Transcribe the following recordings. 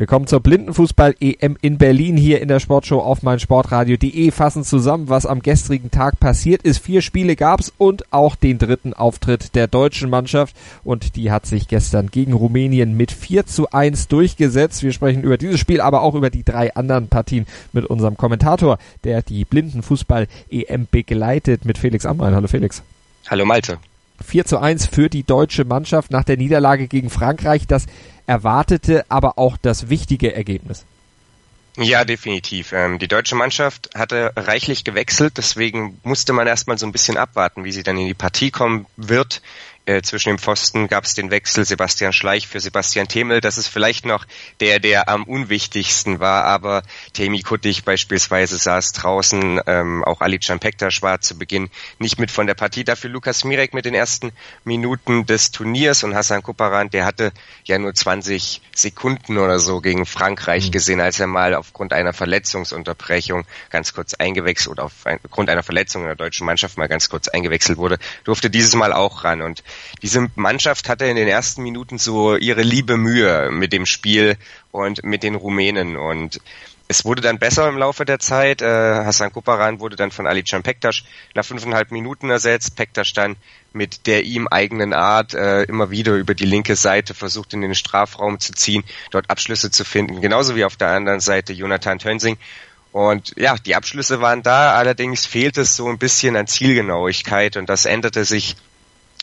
Willkommen zur Blindenfußball-EM in Berlin hier in der Sportshow auf meinsportradio.de. Fassen zusammen, was am gestrigen Tag passiert ist. Vier Spiele gab's und auch den dritten Auftritt der deutschen Mannschaft. Und die hat sich gestern gegen Rumänien mit 4 zu 1 durchgesetzt. Wir sprechen über dieses Spiel, aber auch über die drei anderen Partien mit unserem Kommentator, der die Blindenfußball-EM begleitet, mit Felix Amrein. Hallo Felix. Hallo Malte. 4 zu 1 für die deutsche Mannschaft nach der Niederlage gegen Frankreich. Das erwartete, aber auch das wichtige Ergebnis. Ja, definitiv. Ähm, die deutsche Mannschaft hatte reichlich gewechselt, deswegen musste man erstmal so ein bisschen abwarten, wie sie dann in die Partie kommen wird. Äh, zwischen dem Pfosten gab es den Wechsel Sebastian Schleich für Sebastian Themel. Das ist vielleicht noch der, der am unwichtigsten war, aber Temi Kuttig beispielsweise saß draußen, ähm, auch Ali Pektas war zu Beginn nicht mit von der Partie. Dafür Lukas Mirek mit den ersten Minuten des Turniers und Hassan Kuparan, der hatte ja nur 20 Sekunden oder so gegen Frankreich mhm. gesehen, als er mal aufgrund einer Verletzungsunterbrechung ganz kurz eingewechselt oder aufgrund einer Verletzung in der deutschen Mannschaft mal ganz kurz eingewechselt wurde, durfte dieses Mal auch ran und diese Mannschaft hatte in den ersten Minuten so ihre liebe Mühe mit dem Spiel und mit den Rumänen und es wurde dann besser im Laufe der Zeit. Äh, Hassan Kuparan wurde dann von Ali Can Pektas nach fünfeinhalb Minuten ersetzt. Pektas dann mit der ihm eigenen Art äh, immer wieder über die linke Seite versucht in den Strafraum zu ziehen, dort Abschlüsse zu finden. Genauso wie auf der anderen Seite Jonathan Tönsing. Und ja, die Abschlüsse waren da, allerdings fehlt es so ein bisschen an Zielgenauigkeit und das änderte sich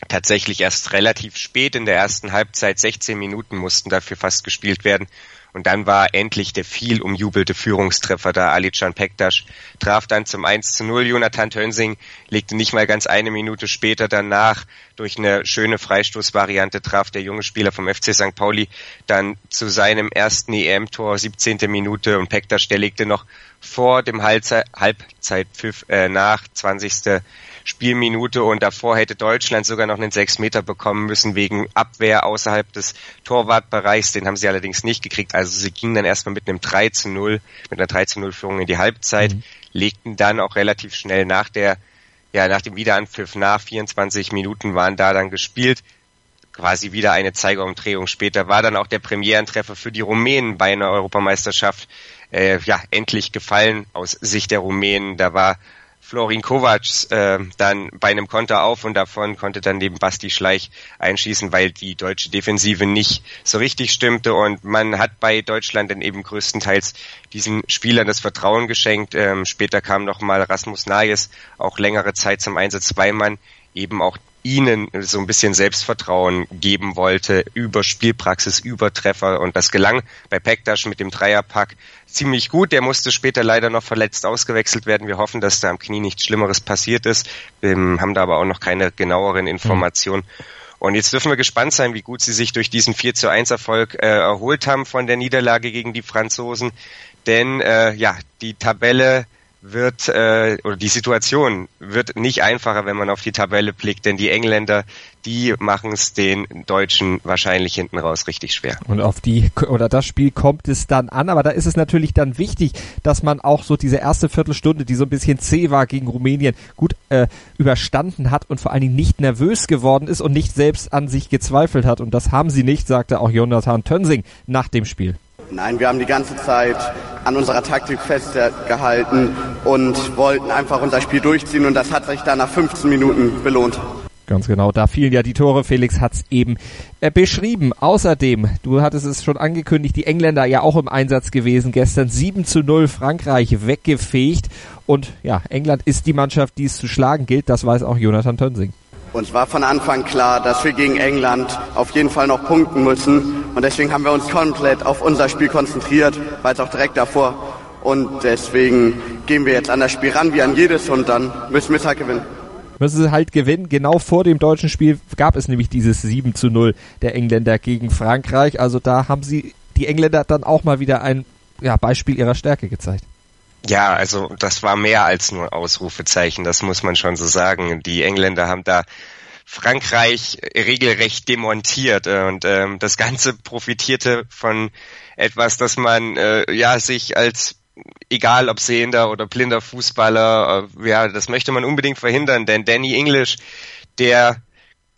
tatsächlich erst relativ spät in der ersten Halbzeit, 16 Minuten mussten dafür fast gespielt werden. Und dann war endlich der viel umjubelte Führungstreffer da. Alican Pektas traf dann zum 1 zu 0. Jonathan Tönsing legte nicht mal ganz eine Minute später danach durch eine schöne Freistoßvariante traf der junge Spieler vom FC St. Pauli dann zu seinem ersten EM-Tor, 17. Minute und Pektas, der legte noch vor dem Halbzeitpfiff äh, nach, 20. Spielminute und davor hätte Deutschland sogar noch einen sechs Meter bekommen müssen wegen Abwehr außerhalb des Torwartbereichs. Den haben sie allerdings nicht gekriegt. Also sie gingen dann erstmal mit einem 3 zu 0, mit einer 3 zu 0 Führung in die Halbzeit, mhm. legten dann auch relativ schnell nach der, ja, nach dem Wiederanpfiff nach 24 Minuten waren da dann gespielt quasi wieder eine Zeigerumdrehung später war dann auch der Premierentreffer für die Rumänen bei einer Europameisterschaft äh, ja endlich gefallen aus Sicht der Rumänen. Da war Florin Kovac äh, dann bei einem Konter auf und davon konnte dann neben Basti Schleich einschießen, weil die deutsche Defensive nicht so richtig stimmte und man hat bei Deutschland dann eben größtenteils diesen Spielern das Vertrauen geschenkt. Ähm, später kam noch mal Rasmus Nayes auch längere Zeit zum Einsatz, weil man eben auch ihnen so ein bisschen Selbstvertrauen geben wollte über Spielpraxis, über Treffer und das gelang bei Pektas mit dem Dreierpack ziemlich gut. Der musste später leider noch verletzt ausgewechselt werden. Wir hoffen, dass da am Knie nichts Schlimmeres passiert ist, wir haben da aber auch noch keine genaueren Informationen. Und jetzt dürfen wir gespannt sein, wie gut sie sich durch diesen 4 zu 1 Erfolg äh, erholt haben von der Niederlage gegen die Franzosen. Denn äh, ja, die Tabelle wird äh, oder die Situation wird nicht einfacher, wenn man auf die Tabelle blickt, denn die Engländer, die machen es den Deutschen wahrscheinlich hinten raus richtig schwer. Und auf die oder das Spiel kommt es dann an, aber da ist es natürlich dann wichtig, dass man auch so diese erste Viertelstunde, die so ein bisschen zäh war gegen Rumänien, gut äh, überstanden hat und vor allen Dingen nicht nervös geworden ist und nicht selbst an sich gezweifelt hat. Und das haben sie nicht, sagte auch Jonathan Tönsing nach dem Spiel. Nein, wir haben die ganze Zeit an unserer Taktik festgehalten und wollten einfach unser Spiel durchziehen und das hat sich dann nach 15 Minuten belohnt. Ganz genau, da fielen ja die Tore. Felix hat's eben äh, beschrieben. Außerdem, du hattest es schon angekündigt, die Engländer ja auch im Einsatz gewesen. Gestern 7 zu 0 Frankreich weggefegt. Und ja, England ist die Mannschaft, die es zu schlagen gilt. Das weiß auch Jonathan Tönsing. Uns war von Anfang klar, dass wir gegen England auf jeden Fall noch punkten müssen. Und deswegen haben wir uns komplett auf unser Spiel konzentriert, weil es auch direkt davor. Und deswegen gehen wir jetzt an das Spiel ran wie an jedes und dann müssen wir es halt gewinnen. Müssen sie halt gewinnen. Genau vor dem deutschen Spiel gab es nämlich dieses 7 zu 0 der Engländer gegen Frankreich. Also da haben sie die Engländer dann auch mal wieder ein ja, Beispiel ihrer Stärke gezeigt. Ja, also das war mehr als nur Ausrufezeichen, das muss man schon so sagen. Die Engländer haben da Frankreich regelrecht demontiert und ähm, das Ganze profitierte von etwas, das man äh, ja sich als egal ob sehender oder blinder Fußballer, äh, ja, das möchte man unbedingt verhindern, denn Danny English, der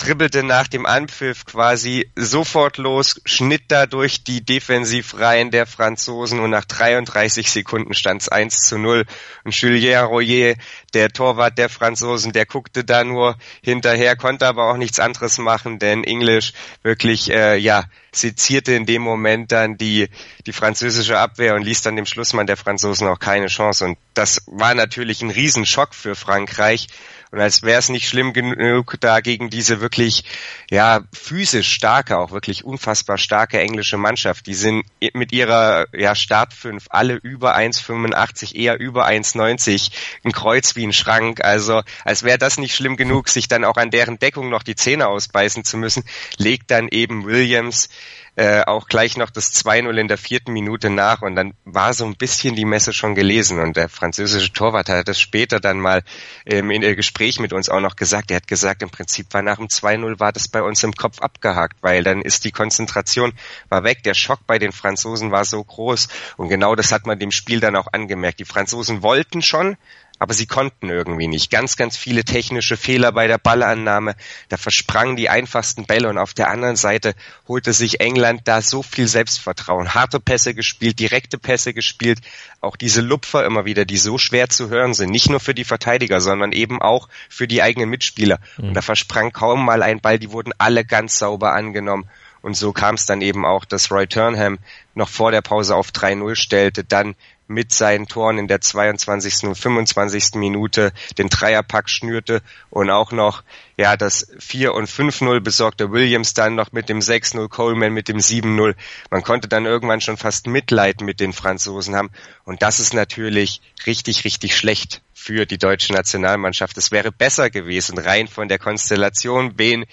dribbelte nach dem Anpfiff quasi sofort los, schnitt dadurch die Defensivreihen der Franzosen und nach 33 Sekunden stand es 1 zu 0. Und Julien Royer, der Torwart der Franzosen, der guckte da nur hinterher, konnte aber auch nichts anderes machen, denn English wirklich, äh, ja, sezierte in dem Moment dann die, die französische Abwehr und ließ dann dem Schlussmann der Franzosen auch keine Chance. Und das war natürlich ein Riesenschock für Frankreich. Und als wäre es nicht schlimm genug, da gegen diese wirklich, ja, physisch starke, auch wirklich unfassbar starke englische Mannschaft, die sind mit ihrer, ja, Startfünf alle über 1,85, eher über 1,90, ein Kreuz wie ein Schrank. Also, als wäre das nicht schlimm genug, sich dann auch an deren Deckung noch die Zähne ausbeißen zu müssen, legt dann eben Williams äh, auch gleich noch das 2-0 in der vierten Minute nach und dann war so ein bisschen die Messe schon gelesen und der französische Torwart hat das später dann mal ähm, in der Gespräch mit uns auch noch gesagt. Er hat gesagt, im Prinzip war nach dem 2-0 war das bei uns im Kopf abgehakt, weil dann ist die Konzentration war weg. Der Schock bei den Franzosen war so groß und genau das hat man dem Spiel dann auch angemerkt. Die Franzosen wollten schon, aber sie konnten irgendwie nicht. Ganz, ganz viele technische Fehler bei der Ballannahme. Da versprangen die einfachsten Bälle und auf der anderen Seite holte sich England da so viel Selbstvertrauen. Harte Pässe gespielt, direkte Pässe gespielt, auch diese Lupfer immer wieder, die so schwer zu hören sind. Nicht nur für die Verteidiger, sondern eben auch für die eigenen Mitspieler. Mhm. Und da versprang kaum mal ein Ball, die wurden alle ganz sauber angenommen. Und so kam es dann eben auch, dass Roy Turnham noch vor der Pause auf 3-0 stellte, dann mit seinen Toren in der 22. und 25. Minute den Dreierpack schnürte und auch noch ja das 4 und 5-0 besorgte Williams dann noch mit dem 6-0 Coleman mit dem 7-0. Man konnte dann irgendwann schon fast Mitleid mit den Franzosen haben und das ist natürlich richtig richtig schlecht für die deutsche Nationalmannschaft. Es wäre besser gewesen rein von der Konstellation, wen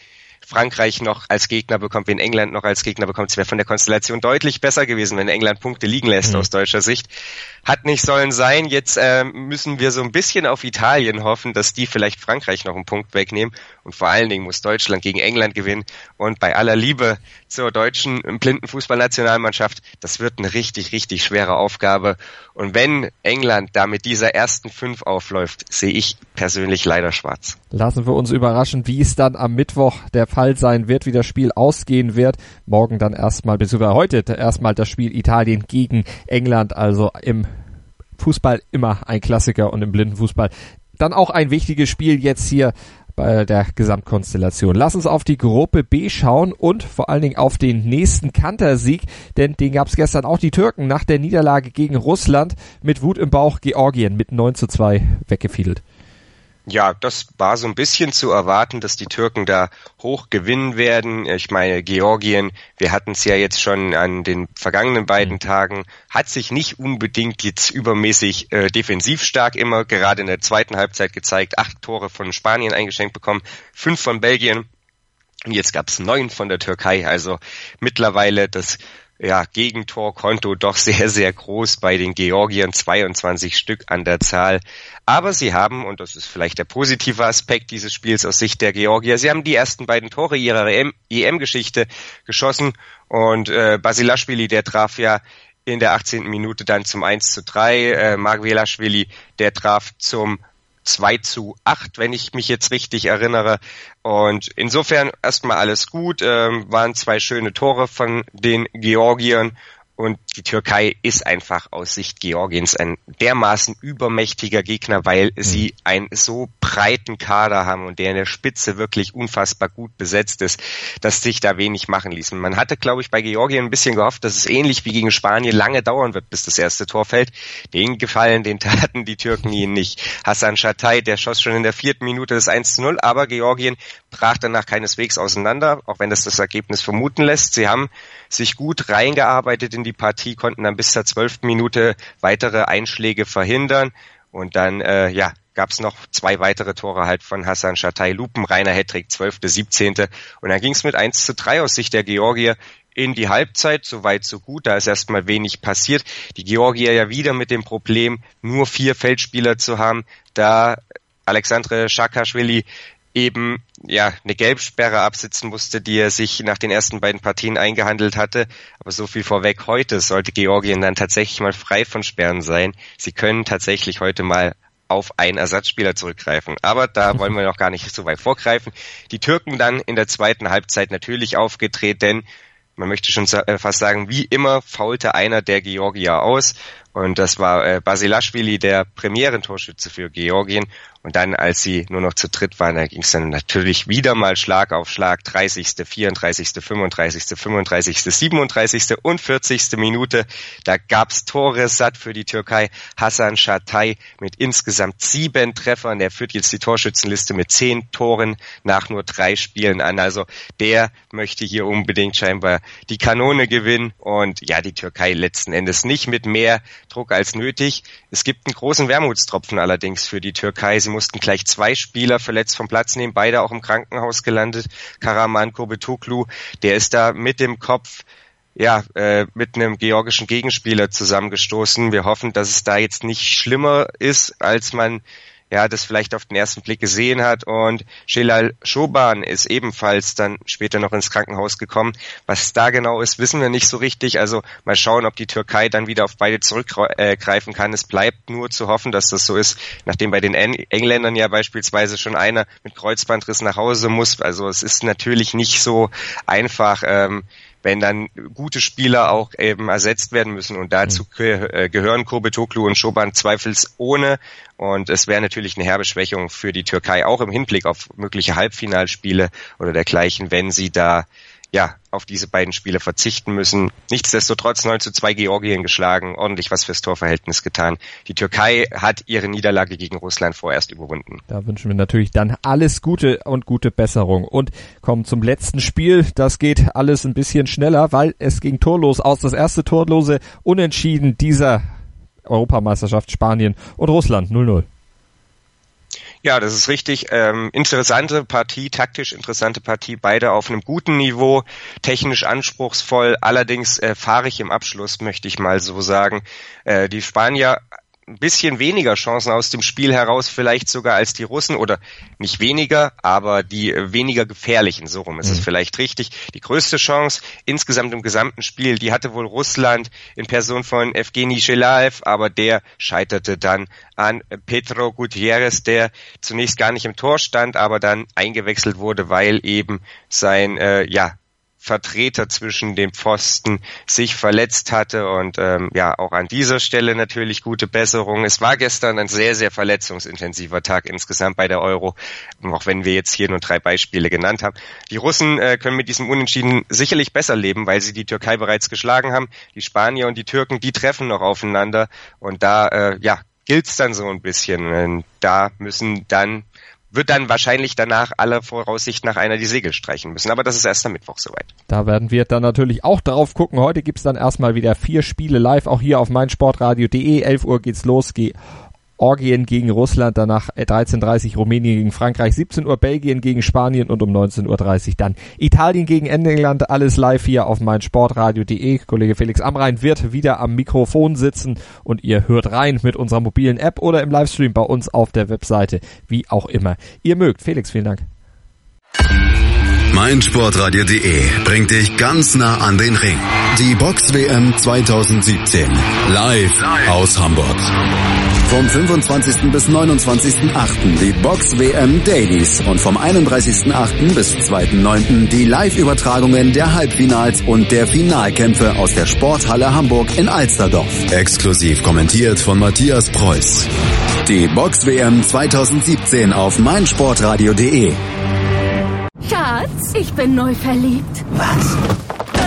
Frankreich noch als Gegner bekommt, wen England noch als Gegner bekommt. Es wäre von der Konstellation deutlich besser gewesen, wenn England Punkte liegen lässt mhm. aus deutscher Sicht. Hat nicht sollen sein. Jetzt äh, müssen wir so ein bisschen auf Italien hoffen, dass die vielleicht Frankreich noch einen Punkt wegnehmen. Und vor allen Dingen muss Deutschland gegen England gewinnen. Und bei aller Liebe zur deutschen blinden Fußballnationalmannschaft, das wird eine richtig, richtig schwere Aufgabe. Und wenn England da mit dieser ersten fünf aufläuft, sehe ich persönlich leider schwarz. Lassen wir uns überraschen, wie es dann am Mittwoch der Fall sein wird, wie das Spiel ausgehen wird. Morgen dann erstmal, beziehungsweise heute erstmal das Spiel Italien gegen England, also im Fußball immer ein Klassiker und im Blindenfußball dann auch ein wichtiges Spiel jetzt hier bei der Gesamtkonstellation. Lass uns auf die Gruppe B schauen und vor allen Dingen auf den nächsten Kantersieg, denn den gab es gestern auch die Türken nach der Niederlage gegen Russland mit Wut im Bauch Georgien mit 9 zu 2 weggefiedelt. Ja, das war so ein bisschen zu erwarten, dass die Türken da hoch gewinnen werden. Ich meine, Georgien, wir hatten es ja jetzt schon an den vergangenen beiden mhm. Tagen, hat sich nicht unbedingt jetzt übermäßig äh, defensiv stark immer, gerade in der zweiten Halbzeit gezeigt. Acht Tore von Spanien eingeschenkt bekommen, fünf von Belgien. Und jetzt gab es neun von der Türkei. Also mittlerweile das ja, Gegentorkonto doch sehr, sehr groß bei den Georgiern, 22 Stück an der Zahl. Aber sie haben, und das ist vielleicht der positive Aspekt dieses Spiels aus Sicht der Georgier, sie haben die ersten beiden Tore ihrer EM-Geschichte geschossen und äh, Basilashvili, der traf ja in der 18. Minute dann zum 1 zu 3, äh, Magvelashvili, der traf zum 2 zu 8, wenn ich mich jetzt richtig erinnere. Und insofern erstmal alles gut, ähm, waren zwei schöne Tore von den Georgiern und die Türkei ist einfach aus Sicht Georgiens ein dermaßen übermächtiger Gegner, weil mhm. sie einen so breiten Kader haben und der in der Spitze wirklich unfassbar gut besetzt ist, dass sich da wenig machen ließ. Man hatte, glaube ich, bei Georgien ein bisschen gehofft, dass es ähnlich wie gegen Spanien lange dauern wird, bis das erste Tor fällt. Den Gefallen, den taten die Türken ihnen nicht. Hassan Shatay, der schoss schon in der vierten Minute das 1 zu 0, aber Georgien brach danach keineswegs auseinander, auch wenn das das Ergebnis vermuten lässt. Sie haben sich gut reingearbeitet in die Partie, konnten dann bis zur zwölften Minute weitere Einschläge verhindern und dann äh, ja gab es noch zwei weitere Tore halt von Hassan Shatay, lupenreiner Hattrick, zwölfte, siebzehnte und dann ging es mit 1 zu 3 aus Sicht der Georgier in die Halbzeit, so weit, so gut. Da ist erstmal wenig passiert. Die Georgier ja wieder mit dem Problem, nur vier Feldspieler zu haben. Da Alexandre Schakaschwili eben ja eine Gelbsperre absitzen musste, die er sich nach den ersten beiden Partien eingehandelt hatte. Aber so viel vorweg, heute sollte Georgien dann tatsächlich mal frei von Sperren sein. Sie können tatsächlich heute mal auf einen Ersatzspieler zurückgreifen. Aber da wollen wir noch gar nicht so weit vorgreifen. Die Türken dann in der zweiten Halbzeit natürlich aufgedreht, denn man möchte schon äh, fast sagen, wie immer faulte einer der Georgier aus und das war äh, Basilashvili, der Premierentorschütze für Georgien. Und dann, als sie nur noch zu dritt waren, da ging es dann natürlich wieder mal Schlag auf Schlag. 30., 34., 35., 35., 37. und 40. Minute. Da gab's Tore satt für die Türkei. Hassan Shatay mit insgesamt sieben Treffern. Der führt jetzt die Torschützenliste mit zehn Toren nach nur drei Spielen an. Also der möchte hier unbedingt scheinbar die Kanone gewinnen. Und ja, die Türkei letzten Endes nicht mit mehr Druck als nötig. Es gibt einen großen Wermutstropfen allerdings für die Türkei. Sie mussten gleich zwei Spieler verletzt vom Platz nehmen, beide auch im Krankenhaus gelandet. Karaman Kobetuklu, der ist da mit dem Kopf ja, äh, mit einem georgischen Gegenspieler zusammengestoßen. Wir hoffen, dass es da jetzt nicht schlimmer ist, als man ja, das vielleicht auf den ersten Blick gesehen hat. Und Shelal Schoban ist ebenfalls dann später noch ins Krankenhaus gekommen. Was da genau ist, wissen wir nicht so richtig. Also mal schauen, ob die Türkei dann wieder auf beide zurückgreifen kann. Es bleibt nur zu hoffen, dass das so ist, nachdem bei den Engländern ja beispielsweise schon einer mit Kreuzbandriss nach Hause muss. Also es ist natürlich nicht so einfach. Ähm, wenn dann gute Spieler auch eben ersetzt werden müssen. Und dazu mhm. ge gehören Kurbetoglu und Schoban zweifelsohne. Und es wäre natürlich eine herbe Schwächung für die Türkei, auch im Hinblick auf mögliche Halbfinalspiele oder dergleichen, wenn sie da ja, auf diese beiden Spiele verzichten müssen. Nichtsdestotrotz 9 zu 2 Georgien geschlagen, ordentlich was fürs Torverhältnis getan. Die Türkei hat ihre Niederlage gegen Russland vorerst überwunden. Da wünschen wir natürlich dann alles Gute und gute Besserung. Und kommen zum letzten Spiel. Das geht alles ein bisschen schneller, weil es ging torlos aus. Das erste torlose Unentschieden dieser Europameisterschaft Spanien und Russland 0-0. Ja, das ist richtig. Ähm, interessante Partie, taktisch interessante Partie, beide auf einem guten Niveau, technisch anspruchsvoll, allerdings äh, fahrig im Abschluss, möchte ich mal so sagen. Äh, die Spanier ein bisschen weniger Chancen aus dem Spiel heraus, vielleicht sogar als die Russen oder nicht weniger, aber die weniger gefährlichen, so rum ist mhm. es vielleicht richtig. Die größte Chance insgesamt im gesamten Spiel, die hatte wohl Russland in Person von Evgeny Shelaev, aber der scheiterte dann an Petro Gutierrez, der zunächst gar nicht im Tor stand, aber dann eingewechselt wurde, weil eben sein, äh, ja, Vertreter zwischen dem Pfosten sich verletzt hatte und ähm, ja auch an dieser Stelle natürlich gute Besserung. Es war gestern ein sehr sehr verletzungsintensiver Tag insgesamt bei der Euro, auch wenn wir jetzt hier nur drei Beispiele genannt haben. Die Russen äh, können mit diesem Unentschieden sicherlich besser leben, weil sie die Türkei bereits geschlagen haben. Die Spanier und die Türken, die treffen noch aufeinander und da äh, ja gilt's dann so ein bisschen. Da müssen dann wird dann wahrscheinlich danach aller Voraussicht nach einer die Segel streichen müssen. Aber das ist erst am Mittwoch soweit. Da werden wir dann natürlich auch drauf gucken. Heute gibt's dann erstmal wieder vier Spiele live, auch hier auf meinsportradio.de. 11 Uhr geht's los. Geh Orgien gegen Russland, danach 13.30 Uhr Rumänien gegen Frankreich, 17 Uhr Belgien gegen Spanien und um 19.30 Uhr dann Italien gegen England. Alles live hier auf meinsportradio.de. Kollege Felix Amrein wird wieder am Mikrofon sitzen und ihr hört rein mit unserer mobilen App oder im Livestream bei uns auf der Webseite, wie auch immer ihr mögt. Felix, vielen Dank. meinsportradio.de bringt dich ganz nah an den Ring. Die Box WM 2017 live aus Hamburg. Vom 25. bis 29.8. die Box WM Dailies und vom 31.8. bis 2.9. die Live-Übertragungen der Halbfinals und der Finalkämpfe aus der Sporthalle Hamburg in Alsterdorf. Exklusiv kommentiert von Matthias Preuß. Die Box WM 2017 auf meinsportradio.de. Schatz, ich bin neu verliebt. Was?